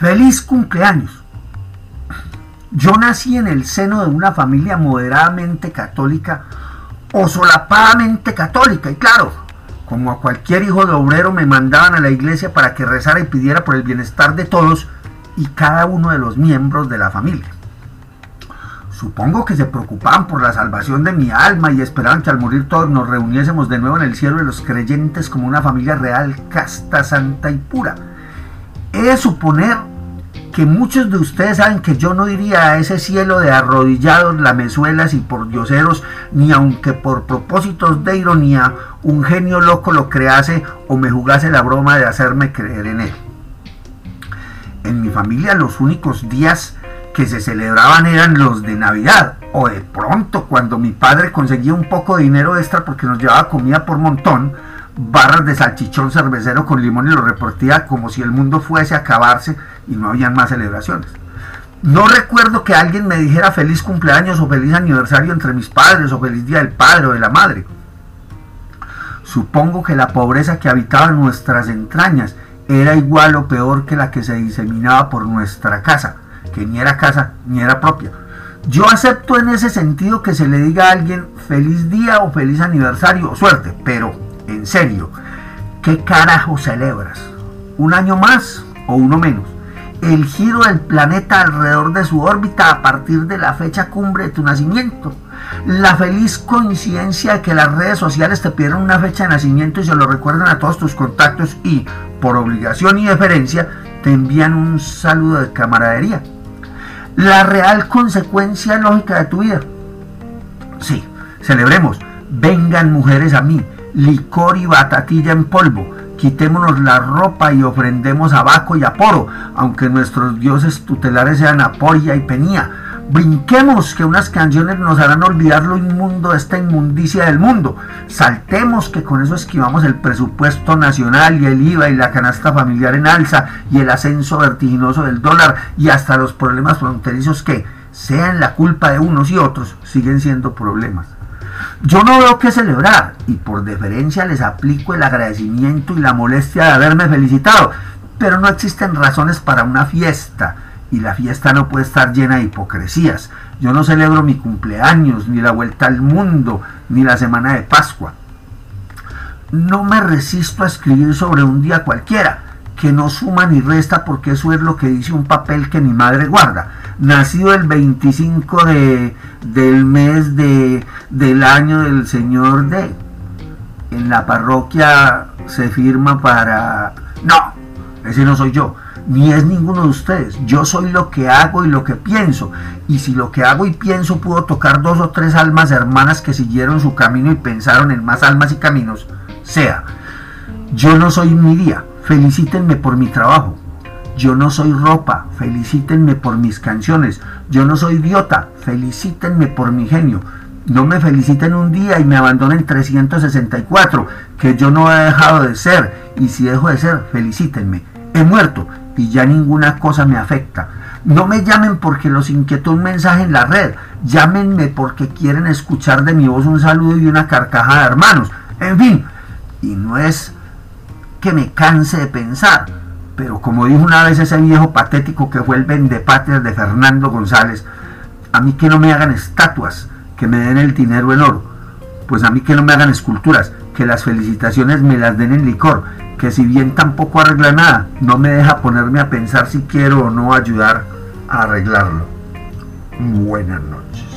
Feliz cumpleaños. Yo nací en el seno de una familia moderadamente católica o solapadamente católica y claro, como a cualquier hijo de obrero me mandaban a la iglesia para que rezara y pidiera por el bienestar de todos y cada uno de los miembros de la familia. Supongo que se preocupaban por la salvación de mi alma y esperaban que al morir todos nos reuniésemos de nuevo en el cielo de los creyentes como una familia real, casta, santa y pura. He de suponer que muchos de ustedes saben que yo no iría a ese cielo de arrodillados, lamezuelas y por dioseros, ni aunque por propósitos de ironía un genio loco lo crease o me jugase la broma de hacerme creer en él. En mi familia los únicos días que se celebraban eran los de Navidad o de pronto cuando mi padre conseguía un poco de dinero extra porque nos llevaba comida por montón, barras de salchichón cervecero con limón y lo repartía como si el mundo fuese a acabarse y no habían más celebraciones. No recuerdo que alguien me dijera feliz cumpleaños o feliz aniversario entre mis padres o feliz día del padre o de la madre. Supongo que la pobreza que habitaba en nuestras entrañas era igual o peor que la que se diseminaba por nuestra casa que ni era casa ni era propia. Yo acepto en ese sentido que se le diga a alguien feliz día o feliz aniversario o suerte, pero en serio, ¿qué carajo celebras? ¿Un año más o uno menos? El giro del planeta alrededor de su órbita a partir de la fecha cumbre de tu nacimiento. La feliz coincidencia de que las redes sociales te pidieron una fecha de nacimiento y se lo recuerdan a todos tus contactos y, por obligación y deferencia, te envían un saludo de camaradería la real consecuencia lógica de tu vida. Sí, celebremos. Vengan mujeres a mí, licor y batatilla en polvo. Quitémonos la ropa y ofrendemos a Baco y a Poro, aunque nuestros dioses tutelares sean Apoya y Penía Brinquemos que unas canciones nos harán olvidar lo inmundo de esta inmundicia del mundo. Saltemos que con eso esquivamos el presupuesto nacional y el IVA y la canasta familiar en alza y el ascenso vertiginoso del dólar y hasta los problemas fronterizos que, sean la culpa de unos y otros, siguen siendo problemas. Yo no veo qué celebrar y por deferencia les aplico el agradecimiento y la molestia de haberme felicitado, pero no existen razones para una fiesta y la fiesta no puede estar llena de hipocresías. Yo no celebro mi cumpleaños, ni la vuelta al mundo, ni la semana de Pascua. No me resisto a escribir sobre un día cualquiera, que no suma ni resta porque eso es lo que dice un papel que mi madre guarda. Nacido el 25 de, del mes de, del año del Señor de... En la parroquia se firma para... No, ese no soy yo ni es ninguno de ustedes. Yo soy lo que hago y lo que pienso. Y si lo que hago y pienso pudo tocar dos o tres almas hermanas que siguieron su camino y pensaron en más almas y caminos, sea. Yo no soy mi día, felicítenme por mi trabajo. Yo no soy ropa, felicítenme por mis canciones. Yo no soy idiota, felicítenme por mi genio. No me feliciten un día y me abandonen 364, que yo no he dejado de ser. Y si dejo de ser, felicítenme. He muerto y ya ninguna cosa me afecta. No me llamen porque los inquietó un mensaje en la red. Llámenme porque quieren escuchar de mi voz un saludo y una carcajada, hermanos. En fin, y no es que me canse de pensar, pero como dijo una vez ese viejo patético que fue el vendepatrias de Fernando González, a mí que no me hagan estatuas, que me den el dinero en oro, pues a mí que no me hagan esculturas, que las felicitaciones me las den en licor, que si bien tampoco arregla nada, no me deja ponerme a pensar si quiero o no ayudar a arreglarlo. Buenas noches.